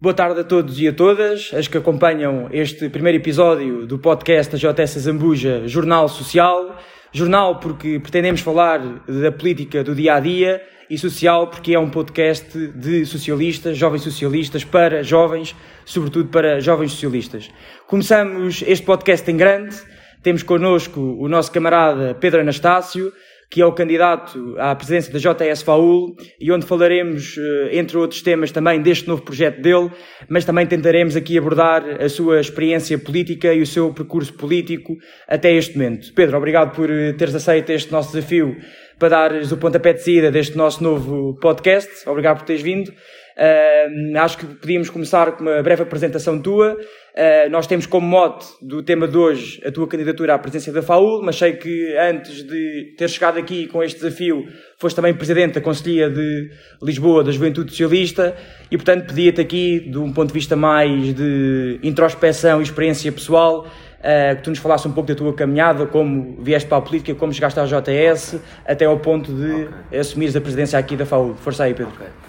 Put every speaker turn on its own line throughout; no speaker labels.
Boa tarde a todos e a todas, as que acompanham este primeiro episódio do podcast da JS Zambuja Jornal Social. Jornal porque pretendemos falar da política do dia a dia e social porque é um podcast de socialistas, jovens socialistas, para jovens, sobretudo para jovens socialistas. Começamos este podcast em grande. Temos connosco o nosso camarada Pedro Anastácio, que é o candidato à presidência da JS FAUL e onde falaremos, eh, entre outros temas, também deste novo projeto dele, mas também tentaremos aqui abordar a sua experiência política e o seu percurso político até este momento. Pedro, obrigado por eh, teres aceito este nosso desafio para dares o pontapé de saída deste nosso novo podcast. Obrigado por teres vindo. Uh, acho que podíamos começar com uma breve apresentação tua. Uh, nós temos como mote do tema de hoje a tua candidatura à presidência da FAUL, mas sei que antes de ter chegado aqui com este desafio, foste também presidente da Conselhia de Lisboa da Juventude Socialista e, portanto, pedia-te aqui, de um ponto de vista mais de introspeção e experiência pessoal, uh, que tu nos falasse um pouco da tua caminhada, como vieste para a política, como chegaste à JS, até ao ponto de okay. assumires a presidência aqui da FAUL. Força aí, Pedro. Okay.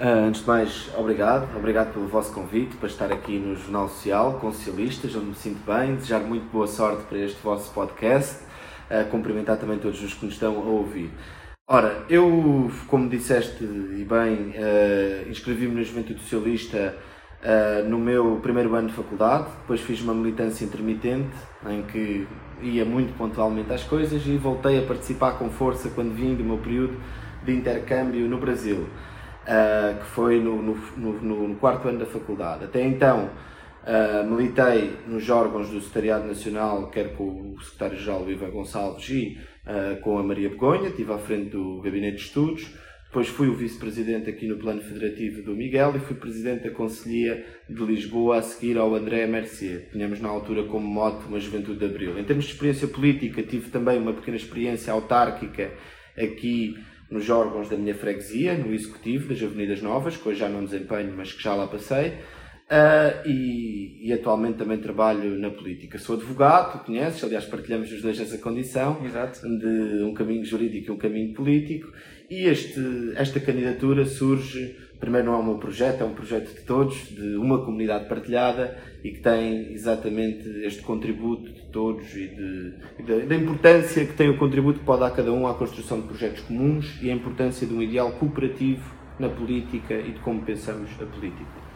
Uh, antes de mais, obrigado. Obrigado pelo vosso convite para estar aqui no Jornal Social com socialistas, onde me sinto bem. Desejar muito boa sorte para este vosso podcast. Uh, cumprimentar também todos os que nos estão a ouvir. Ora, eu, como disseste e bem, uh, inscrevi-me na Juventude Socialista uh, no meu primeiro ano de faculdade. Depois fiz uma militância intermitente, em que ia muito pontualmente às coisas e voltei a participar com força quando vim do meu período de intercâmbio no Brasil uh, que foi no, no, no, no, quarto ano da faculdade. Até então uh, militei nos órgãos do Secretariado Nacional, quer com o secretário-geral Ivan Gonçalves e uh, com a Maria Begonha, estive à frente do Gabinete de Estudos. Depois fui o vice-presidente aqui no plano federativo do Miguel e fui presidente da Conselhia de Lisboa a seguir ao André Mercier. Tínhamos na altura como mote uma juventude de abril. Em termos de experiência política, tive também uma pequena experiência autárquica aqui nos órgãos da minha freguesia, no executivo das Avenidas Novas, que hoje já não desempenho, mas que já lá passei. Uh, e, e, atualmente também trabalho na política. Sou advogado, tu conheces, aliás, partilhamos os dois essa condição
Exato.
de um caminho jurídico e um caminho político. E este, esta candidatura surge, primeiro não é o meu projeto, é um projeto de todos, de uma comunidade partilhada e que tem exatamente este contributo de todos e, de, e da, da, importância que tem o contributo que pode dar cada um à construção de projetos comuns e a importância de um ideal cooperativo na política e de como pensamos a política.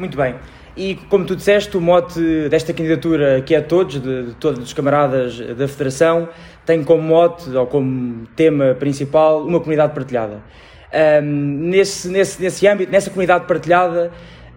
Muito bem. E como tu disseste, o mote desta candidatura, que é a todos, de, de, todos os camaradas da Federação, tem como mote ou como tema principal uma comunidade partilhada. Um, nesse, nesse, nesse âmbito, nessa comunidade partilhada,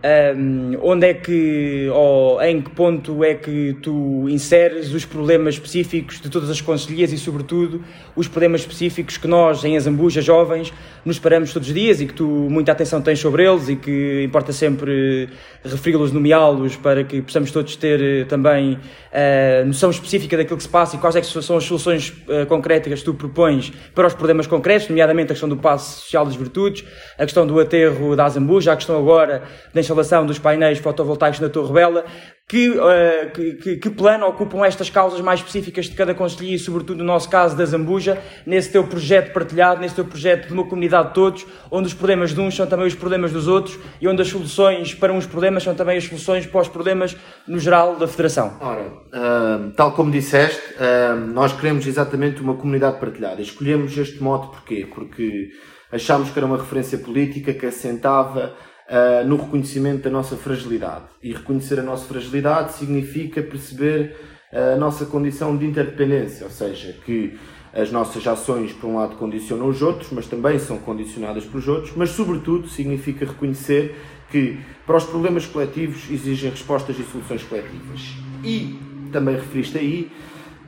um, onde é que, ou em que ponto é que tu inseres os problemas específicos de todas as conselheiras e, sobretudo, os problemas específicos que nós, em Azambuja, jovens, nos paramos todos os dias e que tu muita atenção tens sobre eles e que importa sempre referi-los, nomeá-los, para que possamos todos ter eh, também uh, noção específica daquilo que se passa e quais é que são as soluções uh, concretas que tu propões para os problemas concretos, nomeadamente a questão do passo social das virtudes, a questão do aterro da Azambuja, a questão agora da instalação dos painéis fotovoltaicos na Torre Bela, que, uh, que, que, plano ocupam estas causas mais específicas de cada conselho e, sobretudo, no nosso caso da Zambuja, nesse teu projeto partilhado, nesse teu projeto de uma comunidade de todos, onde os problemas de uns são também os problemas dos outros e onde as soluções para uns problemas são também as soluções para os problemas no geral da Federação?
Ora, uh, tal como disseste, uh, nós queremos exatamente uma comunidade partilhada. Escolhemos este modo porquê? Porque achámos que era uma referência política que assentava uh, no reconhecimento da nossa fragilidade. E reconhecer a nossa fragilidade significa perceber a nossa condição de interdependência, ou seja, que as nossas ações, por um lado, condicionam os outros, mas também são condicionadas pelos outros, mas, sobretudo, significa reconhecer que, para os problemas coletivos, exigem respostas e soluções coletivas. E também referiste aí,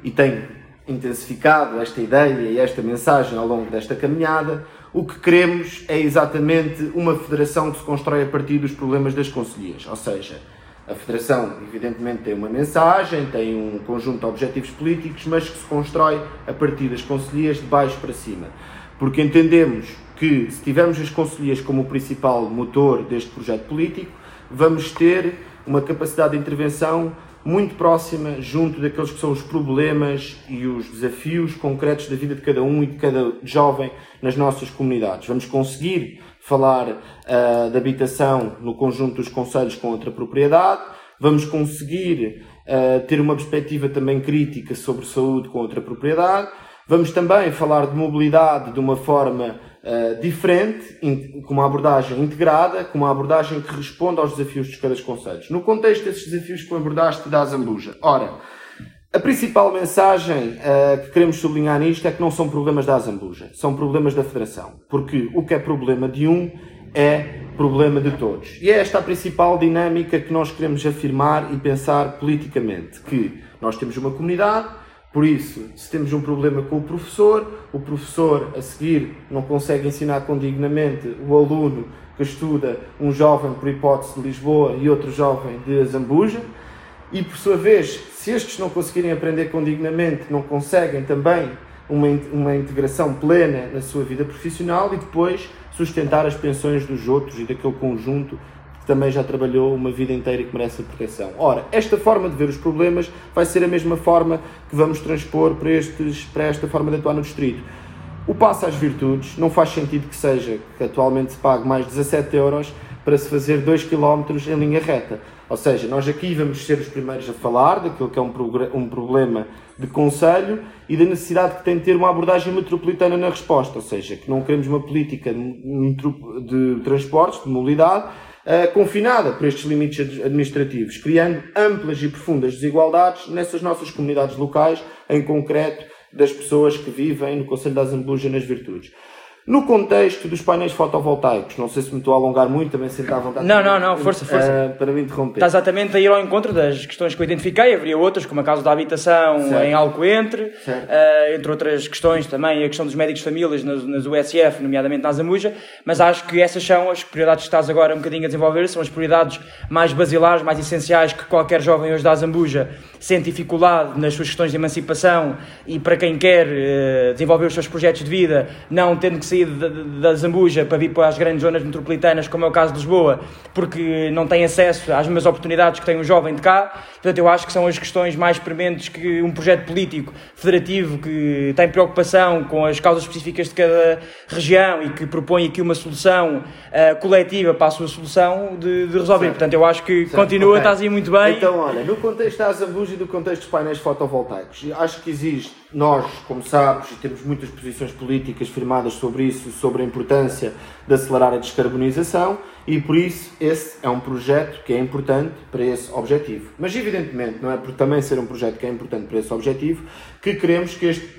e tenho intensificado esta ideia e esta mensagem ao longo desta caminhada, o que queremos é exatamente uma federação que se constrói a partir dos problemas das conselhias. Ou seja, a federação, evidentemente, tem uma mensagem, tem um conjunto de objetivos políticos, mas que se constrói a partir das conselhias de baixo para cima. Porque entendemos que, se tivermos as conselhias como o principal motor deste projeto político, vamos ter uma capacidade de intervenção muito próxima junto daqueles que são os problemas e os desafios concretos da vida de cada um e de cada jovem nas nossas comunidades. Vamos conseguir falar uh, de habitação no conjunto dos conselhos com outra propriedade, vamos conseguir uh, ter uma perspectiva também crítica sobre saúde com outra propriedade, vamos também falar de mobilidade de uma forma uh, diferente, com uma abordagem integrada, com uma abordagem que responda aos desafios dos cada conselhos. No contexto desses desafios que abordaste da Zambuja, ora, a principal mensagem uh, que queremos sublinhar nisto é que não são problemas da Azambuja, são problemas da Federação. Porque o que é problema de um é problema de todos. E é esta a principal dinâmica que nós queremos afirmar e pensar politicamente. Que nós temos uma comunidade, por isso, se temos um problema com o professor, o professor a seguir não consegue ensinar condignamente o aluno que estuda, um jovem por hipótese de Lisboa e outro jovem de Azambuja, e por sua vez, se estes não conseguirem aprender condignamente, não conseguem também uma, uma integração plena na sua vida profissional e depois sustentar as pensões dos outros e daquele conjunto também já trabalhou uma vida inteira e que merece proteção. Ora, esta forma de ver os problemas vai ser a mesma forma que vamos transpor para, estes, para esta forma de atuar no distrito. O passo às virtudes não faz sentido que seja que atualmente se pague mais 17 euros para se fazer 2 km em linha reta. Ou seja, nós aqui vamos ser os primeiros a falar daquilo que é um, um problema de conselho e da necessidade que tem de ter uma abordagem metropolitana na resposta. Ou seja, que não queremos uma política de transportes, de mobilidade, uh, confinada por estes limites administrativos, criando amplas e profundas desigualdades nessas nossas comunidades locais, em concreto das pessoas que vivem no Conselho da Azambuja nas Virtudes. No contexto dos painéis fotovoltaicos, não sei se me estou a alongar muito, também sei à vontade.
Não, não, não, força, força.
Uh, para me interromper.
Está exatamente a ir ao encontro das questões que eu identifiquei, haveria outras, como a causa da habitação certo. em Alcoentre, uh, entre outras questões também, a questão dos médicos de famílias nas, nas USF, nomeadamente na Azamuja, mas acho que essas são as prioridades que estás agora um bocadinho a desenvolver, são as prioridades mais basilares, mais essenciais que qualquer jovem hoje da Azambuja sente dificuldade nas suas questões de emancipação e para quem quer uh, desenvolver os seus projetos de vida, não tendo que sair da Zambuja para vir para as grandes zonas metropolitanas, como é o caso de Lisboa, porque não tem acesso às mesmas oportunidades que tem um jovem de cá. Portanto, eu acho que são as questões mais prementes que um projeto político federativo que tem preocupação com as causas específicas de cada região e que propõe aqui uma solução uh, coletiva para a sua solução de, de resolver. Certo. Portanto, eu acho que certo. continua, okay. estás aí muito bem.
Então, olha, no contexto da Zambuja e do contexto dos painéis fotovoltaicos, acho que existe, nós, como sabes, temos muitas posições políticas firmadas sobre isso, sobre a importância de acelerar a descarbonização e por isso esse é um projeto que é importante para esse objetivo. Mas evidentemente não é por também ser um projeto que é importante para esse objetivo que queremos que este,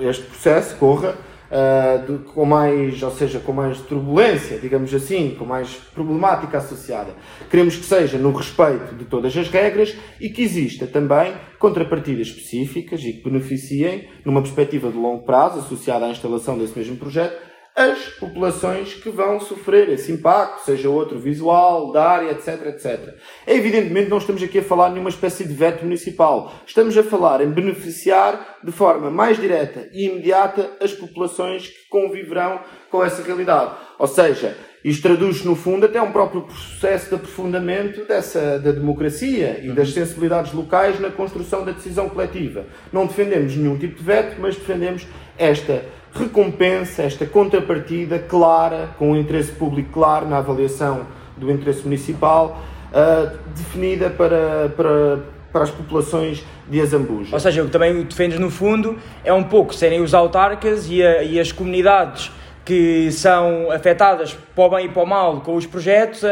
este processo corra uh, de, com mais, ou seja, com mais turbulência, digamos assim, com mais problemática associada. Queremos que seja no respeito de todas as regras e que exista também contrapartidas específicas e que beneficiem, numa perspectiva de longo prazo, associada à instalação desse mesmo projeto, as populações que vão sofrer esse impacto, seja outro visual, da área, etc, etc. É evidentemente não estamos aqui a falar de nenhuma espécie de veto municipal. Estamos a falar em beneficiar de forma mais direta e imediata as populações que conviverão com essa realidade. Ou seja, isto traduz no fundo até um próprio processo de aprofundamento dessa, da democracia e das sensibilidades locais na construção da decisão coletiva. Não defendemos nenhum tipo de veto, mas defendemos esta recompensa, esta contrapartida clara, com o um interesse público claro na avaliação do interesse municipal, uh, definida para, para, para as populações de Azambuja.
Ou seja, o que também defendes no fundo é um pouco serem os autarcas e, a, e as comunidades que são afetadas para o bem e para o mal com os projetos, a,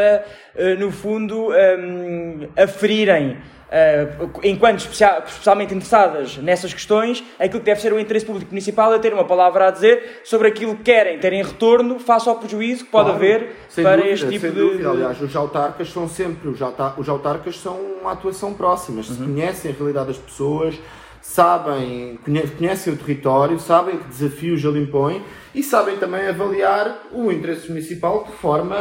a no fundo, um, aferirem uh, enquanto especial, especialmente interessadas nessas questões, aquilo que deve ser o interesse público municipal é ter uma palavra a dizer sobre aquilo que querem ter em retorno face ao prejuízo que pode claro, haver para
dúvida,
este tipo de,
dúvida. Aliás, os autarcas são sempre, os, autarcas são uma atuação próxima, uhum. conhecem a realidade das pessoas, sabem, conhecem o território, sabem que desafios ele impõe e sabem também avaliar o interesse municipal de forma,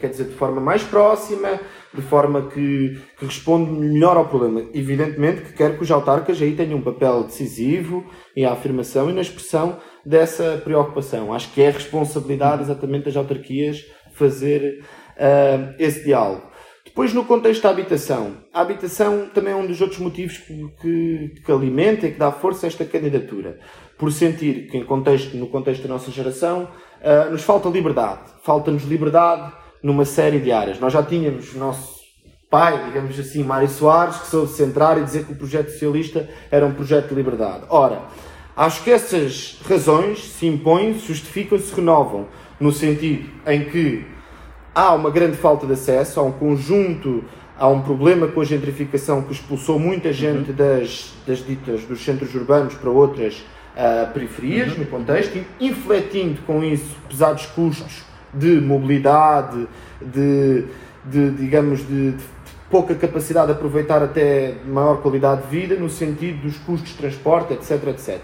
quer dizer, de forma mais próxima, de forma que, que responde melhor ao problema. Evidentemente que quero que os autarcas aí tenham um papel decisivo em afirmação e na expressão dessa preocupação. Acho que é responsabilidade exatamente das autarquias fazer uh, esse diálogo. Depois, no contexto da habitação, a habitação também é um dos outros motivos que, que alimenta e que dá força a esta candidatura. Por sentir que, contexto, no contexto da nossa geração, uh, nos falta liberdade. Falta-nos liberdade numa série de áreas. Nós já tínhamos o nosso pai, digamos assim, Mário Soares, que soube centrar e dizer que o projeto socialista era um projeto de liberdade. Ora, acho que essas razões se impõem, se justificam, se renovam, no sentido em que há uma grande falta de acesso, há um conjunto, há um problema com a gentrificação que expulsou muita gente uhum. das, das ditas, dos centros urbanos para outras uh, periferias, uhum. no contexto, infletindo com isso pesados custos de mobilidade, de, de digamos, de, de pouca capacidade de aproveitar até maior qualidade de vida, no sentido dos custos de transporte, etc, etc.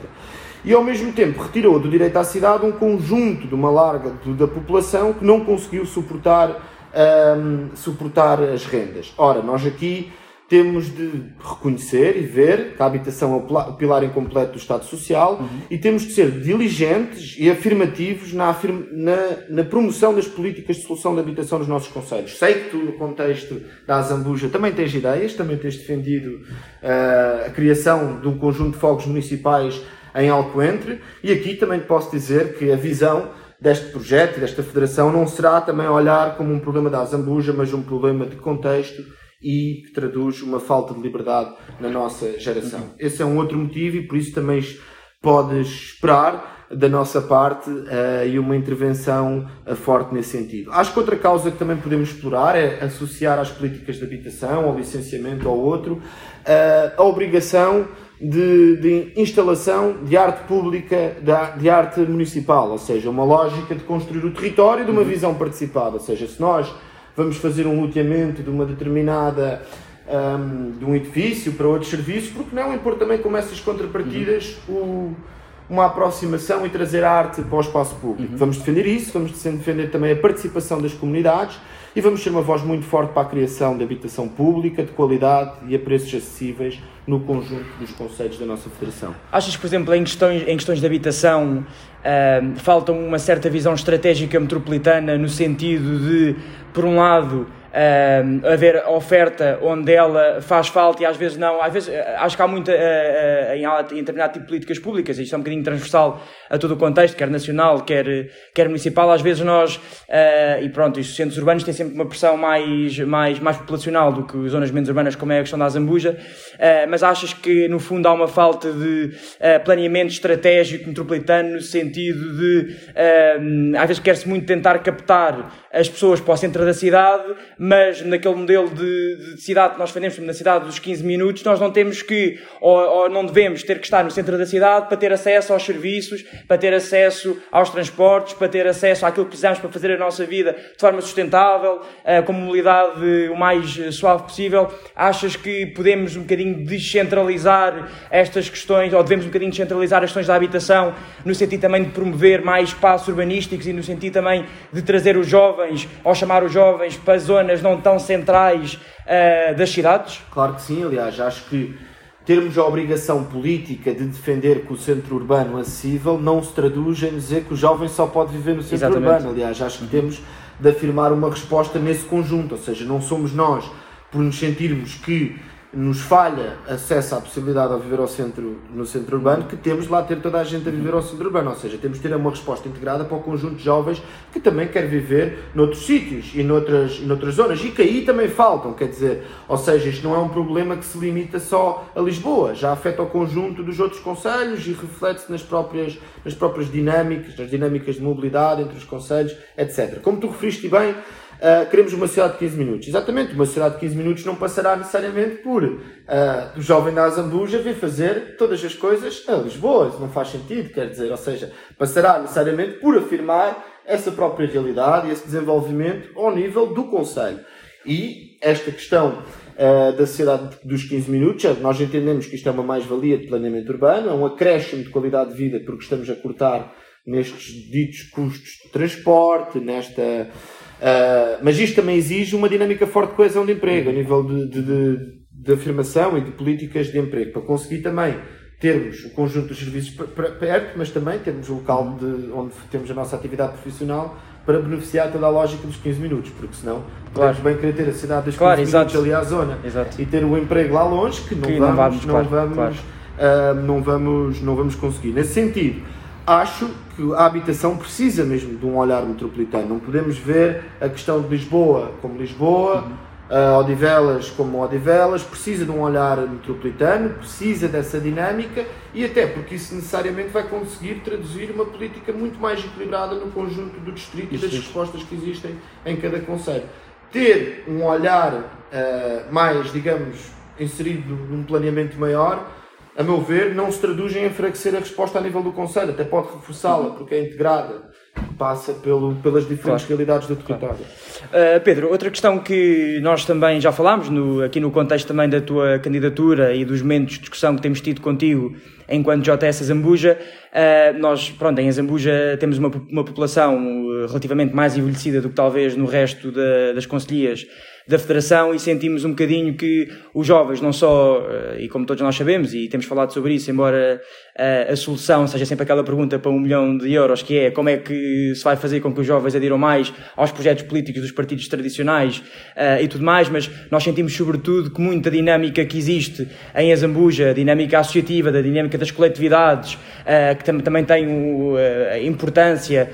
E ao mesmo tempo retirou do direito à cidade um conjunto de uma larga da população que não conseguiu suportar, um, suportar as rendas. Ora, nós aqui temos de reconhecer e ver que a habitação é o pilar incompleto do Estado Social uhum. e temos de ser diligentes e afirmativos na, afirma, na, na, promoção das políticas de solução de habitação nos nossos conselhos. Sei que tu, no contexto da Azambuja, também tens ideias, também tens defendido uh, a criação de um conjunto de fogos municipais em Alcoentre e aqui também posso dizer que a visão deste projeto desta federação não será também olhar como um problema da Azambuja, mas um problema de contexto e que traduz uma falta de liberdade na nossa geração. Esse é um outro motivo e por isso também podes esperar da nossa parte uh, e uma intervenção uh, forte nesse sentido. Acho que outra causa que também podemos explorar é associar às políticas de habitação, ao licenciamento ou outro, uh, a obrigação de, de, instalação de arte pública, de, de, arte municipal, ou seja, uma lógica de construir o território de uma uhum. visão participada. Ou seja, se nós vamos fazer um loteamento de uma determinada um, de um edifício para outros serviços, porque não impor também como essas contrapartidas o, uma aproximação e trazer arte para o espaço público. Uhum. Vamos defender isso, vamos defender também a participação das comunidades e vamos ser uma voz muito forte para a criação de habitação pública, de qualidade e a preços acessíveis no conjunto dos conselhos da nossa Federação.
Achas por exemplo, em questões, em questões de habitação, uh, falta uma certa visão estratégica metropolitana no sentido de, por um lado, uh, haver oferta onde ela faz falta e às vezes não. Às vezes, eh, acho que há muita, uh, uh, em, em determinado tipo de políticas públicas, isto é um bocadinho transversal a todo o contexto, quer nacional, quer, quer municipal, às vezes nós, e pronto, os centros urbanos têm sempre uma pressão mais, mais, mais populacional do que zonas menos urbanas, como é a questão da Azambuja, mas achas que no fundo há uma falta de planeamento estratégico metropolitano no sentido de, às vezes quer-se muito tentar captar as pessoas para o centro da cidade, mas naquele modelo de, de cidade que nós defendemos, na cidade dos 15 minutos, nós não temos que, ou, ou, não devemos ter que estar no centro da cidade para ter acesso aos serviços, para ter acesso aos transportes, para ter acesso àquilo que precisamos para fazer a nossa vida de forma sustentável, uh, com mobilidade o mais suave possível. Achas que podemos um bocadinho descentralizar estas questões, ou devemos um bocadinho descentralizar as questões da habitação, no sentido também de promover mais espaços urbanísticos e no sentido também de trazer os jovens, ou chamar os jovens para zonas zonas não tão centrais uh, das cidades?
Claro que sim, aliás, acho que termos a obrigação política de defender que o centro urbano acessível não se traduz em dizer que o jovem só pode viver no centro Exatamente. urbano. Aliás, acho que temos de afirmar uma resposta nesse conjunto, ou seja, não somos nós, por nos sentirmos que nos falha acesso à possibilidade de viver ao centro, no centro urbano, que temos de lá ter toda a gente a viver ao centro urbano. Ou seja, temos de ter uma resposta integrada para o conjunto de jovens que também quer viver noutros sítios e noutras, e noutras zonas e que aí também faltam. Quer dizer, ou seja, isto não é um problema que se limita só a Lisboa, já afeta o conjunto dos outros conselhos e reflete-se nas próprias, nas próprias dinâmicas, nas dinâmicas de mobilidade entre os conselhos, etc. Como tu referiste bem, Uh, queremos uma sociedade de 15 minutos. Exatamente, uma sociedade de 15 minutos não passará necessariamente por uh, o jovem da Azambuja vir fazer todas as coisas a Lisboa. Isso não faz sentido, quer dizer, ou seja, passará necessariamente por afirmar essa própria realidade e esse desenvolvimento ao nível do Conselho. E esta questão uh, da sociedade dos 15 minutos, nós entendemos que isto é uma mais-valia de planeamento urbano, é um acréscimo de qualidade de vida porque estamos a cortar nestes ditos custos de transporte, nesta Uh, mas isto também exige uma dinâmica forte de coesão de emprego, a nível de, de, de, de afirmação e de políticas de emprego, para conseguir também termos o conjunto dos serviços perto, mas também termos o local de, onde temos a nossa atividade profissional para beneficiar toda a lógica dos 15 minutos, porque senão claro. podemos bem querer ter a cidade dos 15 claro, minutos exato. ali à zona
exato.
e ter o um emprego lá longe que não que vamos, não, vamos, não, vamos uh, não, vamos, não vamos conseguir. Nesse sentido, acho que a habitação precisa mesmo de um olhar metropolitano. Não podemos ver a questão de Lisboa como Lisboa. Uhum uh, Odivelas como Odivelas, precisa de um olhar metropolitano, precisa dessa dinâmica e até porque isso necessariamente vai conseguir traduzir uma política muito mais equilibrada no conjunto do distrito isso, e das respostas que existem em cada conselho. Ter um olhar uh, mais, digamos, inserido num planeamento maior, a meu ver, não se traduz em enfraquecer a resposta a nível do Conselho, até pode reforçá-la, porque é integrada passa pelo, pelas diferentes claro. realidades do território.
Claro. Uh, Pedro, outra questão que nós também já falámos, no, aqui no contexto também da tua candidatura e dos momentos de discussão que temos tido contigo enquanto JS Zambuja, uh, nós, pronto, em Zambuja temos uma, uma população relativamente mais envelhecida do que talvez no resto da, das conselhias da Federação e sentimos um bocadinho que os jovens, não só, eh, e como todos nós sabemos, e temos falado sobre isso, embora a, eh, a solução seja sempre aquela pergunta para um milhão de euros, que é como é que se vai fazer com que os jovens adiram mais aos projetos políticos dos partidos tradicionais uh, e tudo mais, mas nós sentimos sobretudo que muita dinâmica que existe em Azambuja, a dinâmica associativa, da dinâmica das coletividades, uh, que tam também tem importância,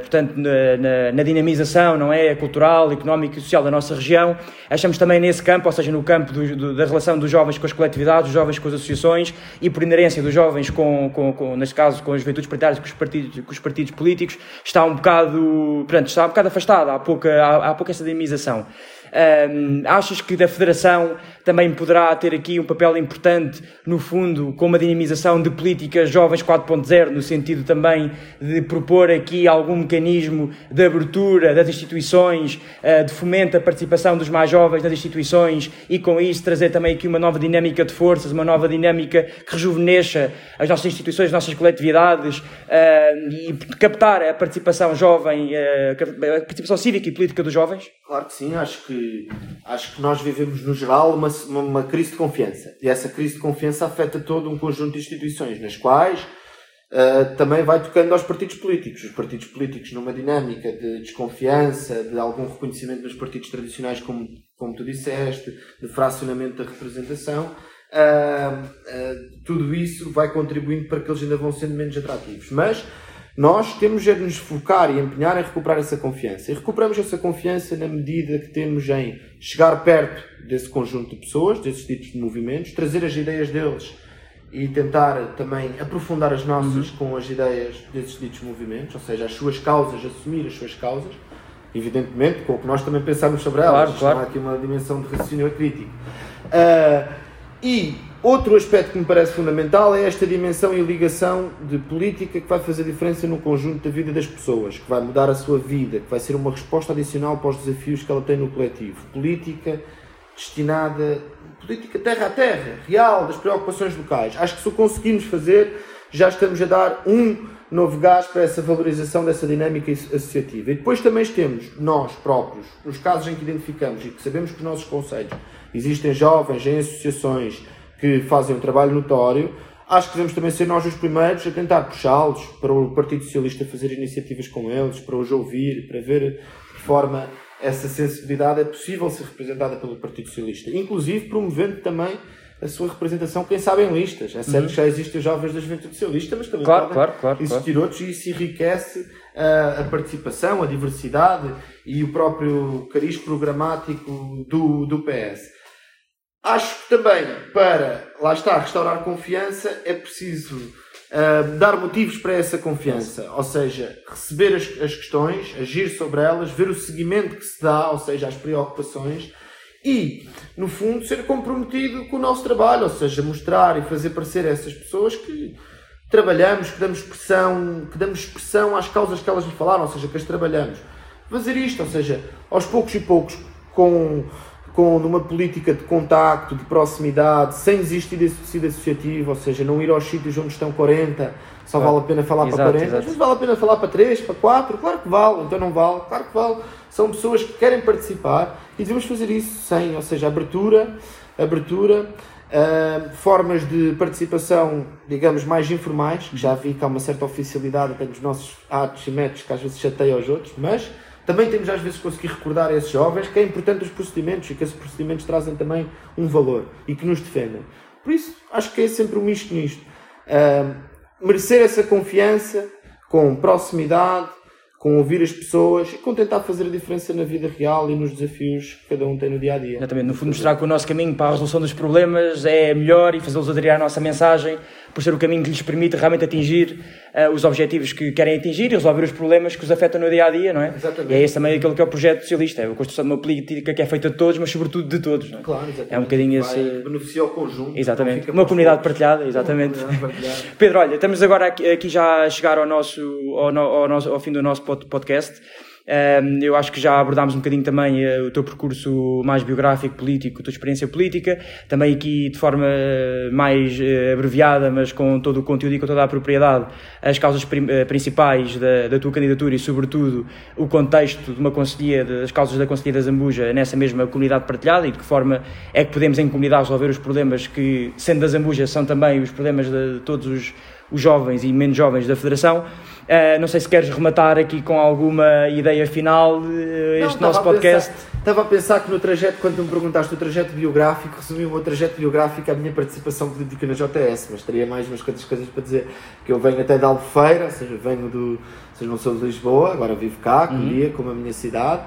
portanto, na, na, na dinamização, não é, cultural, económica e social da nossa região, região. Achamos também nesse campo, ou seja, no campo do, do, da relação dos jovens com as coletividades, dos jovens com as associações e por inerência dos jovens com, com, com neste caso, com as juventudes partidárias, com os partidos, com os partidos políticos, está um bocado, pronto, está um bocado afastada, há pouca, há, há pouca essa dinamização. Um, achas que da Federação também poderá ter aqui um papel importante, no fundo, com uma dinamização de políticas jovens 4.0, no sentido também de propor aqui algum mecanismo de abertura das instituições, uh, de fomento a participação dos mais jovens nas instituições e com isso trazer também aqui uma nova dinâmica de forças, uma nova dinâmica que rejuvenesça as nossas instituições, as nossas coletividades uh, e captar a participação jovem, uh, a participação cívica e política dos jovens?
Claro que sim, acho que acho que nós vivemos no geral uma, uma, crise de confiança e essa crise de confiança afeta todo um conjunto de instituições nas quais uh, também vai tocando aos partidos políticos. Os partidos políticos numa dinâmica de desconfiança, de algum reconhecimento dos partidos tradicionais, como, como tu disseste, de fracionamento da representação, uh, uh, tudo isso vai contribuindo para que eles ainda vão sendo menos atrativos. Mas nós temos de nos focar e empenhar em recuperar essa confiança. E recuperamos essa confiança na medida que temos em chegar perto desse conjunto de pessoas, desses tipos de movimentos, trazer as ideias deles e tentar também aprofundar as nossas uhum. com as ideias desses ditos movimentos, ou seja, as suas causas, assumir as suas causas, evidentemente, com o que nós também pensamos sobre elas. Claro, claro. Há aqui uma dimensão de raciocínio crítico. Uh, e Outro aspecto que me parece fundamental é esta dimensão e ligação de política que vai fazer diferença no conjunto da vida das pessoas, que vai mudar a sua vida, que vai ser uma resposta adicional para os desafios que ela tem no coletivo. Política destinada, política terra a terra, real, das preocupações locais. Acho que se o conseguimos fazer, já estamos a dar um novo gás para essa valorização dessa dinâmica associativa. E depois também temos nós próprios, nos casos em que identificamos e que sabemos que os nossos conselhos existem jovens em associações que fazem um trabalho notório, acho que devemos também ser nós os primeiros a tentar puxá-los para o Partido Socialista fazer iniciativas com eles, para os ouvir, para ver de que forma essa sensibilidade é possível ser representada pelo Partido Socialista, inclusive promovendo também a sua representação, quem sabe, em listas. É certo uhum. que já existem os jovens da Juventude Socialista, mas também
claro, podem claro, claro,
existir outros e isso enriquece a, a, participação, a diversidade e o próprio cariz programático do, do PS. Acho que também, para, lá está, restaurar confiança, é preciso uh, dar motivos para essa confiança. Ou seja, receber as, as questões, agir sobre elas, ver o seguimento que se dá, ou seja, as preocupações, e, no fundo, ser comprometido com o nosso trabalho, ou seja, mostrar e fazer parecer a essas pessoas que trabalhamos, que damos expressão, que damos expressão às causas que elas me falaram, ou seja, que as trabalhamos. Fazer isto, ou seja, aos poucos e poucos, com com numa política de contacto, de proximidade, sem existir esse tecido associativo, ou seja, não ir aos sítios onde estão 40, só claro. vale a pena falar exato, para 40, exato. às vezes vale a pena falar para 3, para 4, claro que vale, então não vale, claro que vale. São pessoas que querem participar e devemos fazer isso sem, ou seja, abertura, abertura, Uh, formas de participação, digamos, mais informais, que já vi que há uma certa oficialidade até nos nossos atos e métodos que às vezes chateia aos outros, mas também temos às vezes conseguir recordar a esses jovens que é importante os procedimentos e que esses procedimentos trazem também um valor e que nos defendem. Por isso, acho que é sempre um misto nisto. Uh, merecer essa confiança com proximidade, com ouvir as pessoas e com tentar fazer a diferença na vida real e nos desafios que cada um tem no dia a dia.
Exatamente, no fundo, mostrar que o nosso caminho para a resolução dos problemas é melhor e fazê-los aderir à nossa mensagem por ser o caminho que lhes permite realmente atingir uh, os objetivos que querem atingir e resolver os problemas que os afetam no dia a dia, não é?
Exatamente.
E é esse também aquilo que é o projeto socialista, é a construção de uma política que é feita de todos, mas sobretudo de todos. Não é?
Claro, exatamente.
É um bocadinho esse.
beneficia o conjunto.
Exatamente. Uma comunidade partilhada, exatamente.
Comunidade partilhada.
Pedro, olha, estamos agora aqui, aqui já a chegar ao, nosso, ao, no, ao, nosso, ao fim do nosso podcast. Eu acho que já abordámos um bocadinho também uh, o teu percurso mais biográfico, político, a tua experiência política, também aqui de forma mais uh, abreviada, mas com todo o conteúdo e com toda a propriedade, as causas principais da, da, tua candidatura e, sobretudo, o contexto de uma conselhia, das causas da Conselhia da Zambuja nessa mesma comunidade partilhada e de que forma é que podemos, em comunidade, resolver os problemas que, sendo da Zambuja, são também os problemas de, de todos os, os jovens e menos jovens da Federação. Uh, não sei se queres rematar aqui com alguma ideia final uh, este
não,
nosso podcast.
estava a pensar que no trajeto, quando me perguntaste o trajeto biográfico, resumi o meu trajeto biográfico à minha participação política na JS, mas teria mais umas quantas coisas para dizer. Que eu venho até da Albufeira, ou seja, venho do. Ou seja, não sou de Lisboa, agora vivo cá, uhum. como a minha cidade,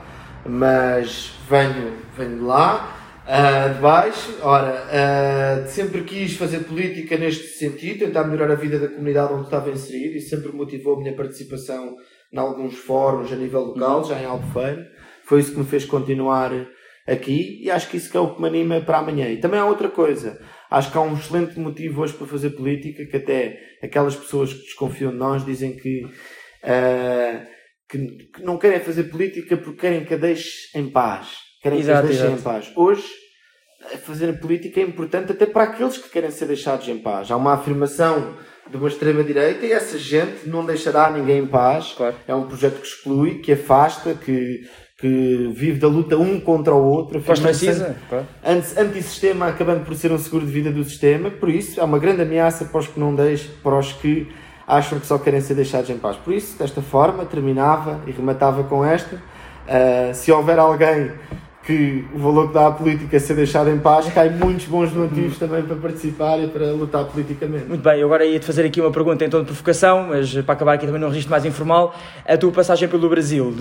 mas venho, venho de lá. Uh, de baixo, ora, uh, sempre quis fazer política neste sentido, tentar melhorar a vida da comunidade onde estava inserido e sempre motivou a minha participação em alguns fóruns a nível local, já em Albufeira. Foi isso que me fez continuar aqui e acho que isso que é o que me anima para amanhã. E também há outra coisa, acho que há um excelente motivo hoje para fazer política, que até aquelas pessoas que desconfiam de nós dizem que, uh, que, que não querem fazer política porque querem que a deixe em paz querem exato, que os deixem em paz. Hoje, fazer política é importante até para aqueles que querem ser deixados em paz. Há uma afirmação de uma extrema-direita e essa gente não deixará ninguém em paz. Claro. É um projeto que exclui, que afasta, que, que vive da luta um contra o outro.
Precisa,
anti, antissistema, acabando por ser um seguro de vida do sistema. Por isso, é uma grande ameaça para os que não deixam, para os que acham que só querem ser deixados em paz. Por isso, desta forma, terminava e rematava com esta. Uh, se houver alguém que o valor que dá à política ser deixado em paz, cai muitos bons motivos também para participar e para lutar politicamente.
Muito bem, agora ia-te fazer aqui uma pergunta em tom de provocação, mas para acabar aqui também num registro mais informal, a tua passagem pelo Brasil,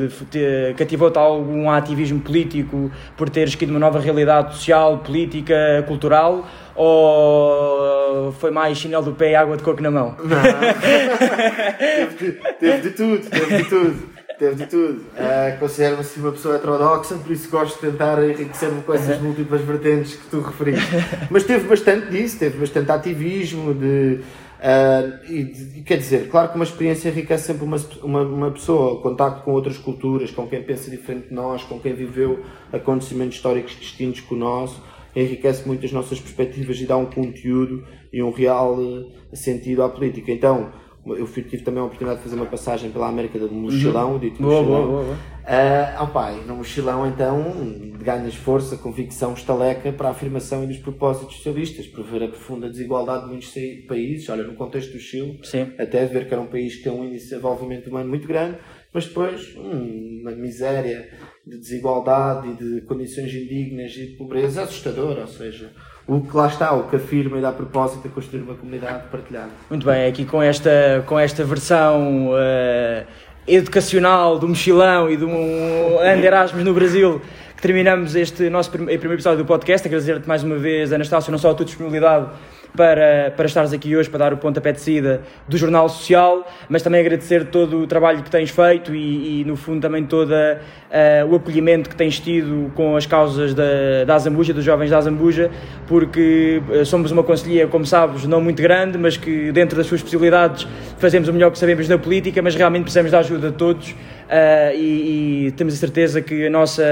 cativou-te algum ativismo político por teres escrito uma nova realidade social, política, cultural, ou foi mais chinelo do pé e água de coco na mão?
Não, teve, de, teve de tudo, teve de tudo. Teve de tudo. Uh, Considero-me assim uma pessoa heterodoxa, por isso gosto de tentar enriquecer-me com essas múltiplas vertentes que tu referiste. Mas teve bastante disso, teve bastante ativismo, de, uh, e, de, quer dizer, claro que uma experiência enriquece sempre uma, uma, uma pessoa, o contacto com outras culturas, com quem pensa diferente de nós, com quem viveu acontecimentos históricos distintos que o nosso, enriquece muito as nossas perspectivas e dá um conteúdo e um real uh, sentido à política. Então, eu tive também a oportunidade de fazer uma passagem pela América do mochilão, uhum. dito
mochilão. Boa, boa, boa.
Uh, oh pai, no mochilão então ganhas força, convicção, estaleca para a afirmação e dos propósitos socialistas, por ver a profunda desigualdade de muitos países, olha, no contexto do Chile,
Sim.
até ver que era um país que tem um índice de desenvolvimento humano muito grande, mas depois hum, uma miséria de desigualdade e de condições indignas e de pobreza assustadora, ou seja, o que lá está, o que afirma e dá propósito a construir uma comunidade partilhada.
Muito bem, aqui com esta, com esta versão uh, educacional do mochilão e do um Erasmus no Brasil que terminamos este nosso primeiro episódio do podcast. Agradecer-te mais uma vez, Anastácio, não só a tua disponibilidade para, para estares aqui hoje para dar o pontapé de saída do Jornal Social, mas também agradecer todo o trabalho que tens feito e, e no fundo também todo uh, o acolhimento que tens tido com as causas da, da Azambuja, dos jovens da Azambuja, porque uh, somos uma conselhia, como sabes, não muito grande, mas que dentro das suas possibilidades fazemos o melhor que sabemos na política, mas realmente precisamos da ajuda de todos uh, e, e, temos a certeza que a nossa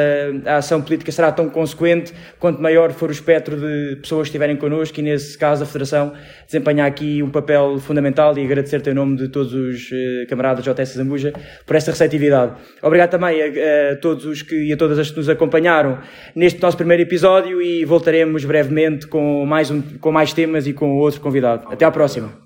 a ação política será tão consequente quanto maior for o espectro de pessoas que estiverem connosco e, nesse caso, a Federação desempenhar aqui um papel fundamental e agradecer-te em nome de todos os uh, camaradas da JS Zambuja por esta receptividade. Obrigado também a, a, todos os que e a todas as que nos acompanharam neste nosso primeiro episódio e voltaremos brevemente com mais, um, com mais temas e com outro convidado. Até à próxima.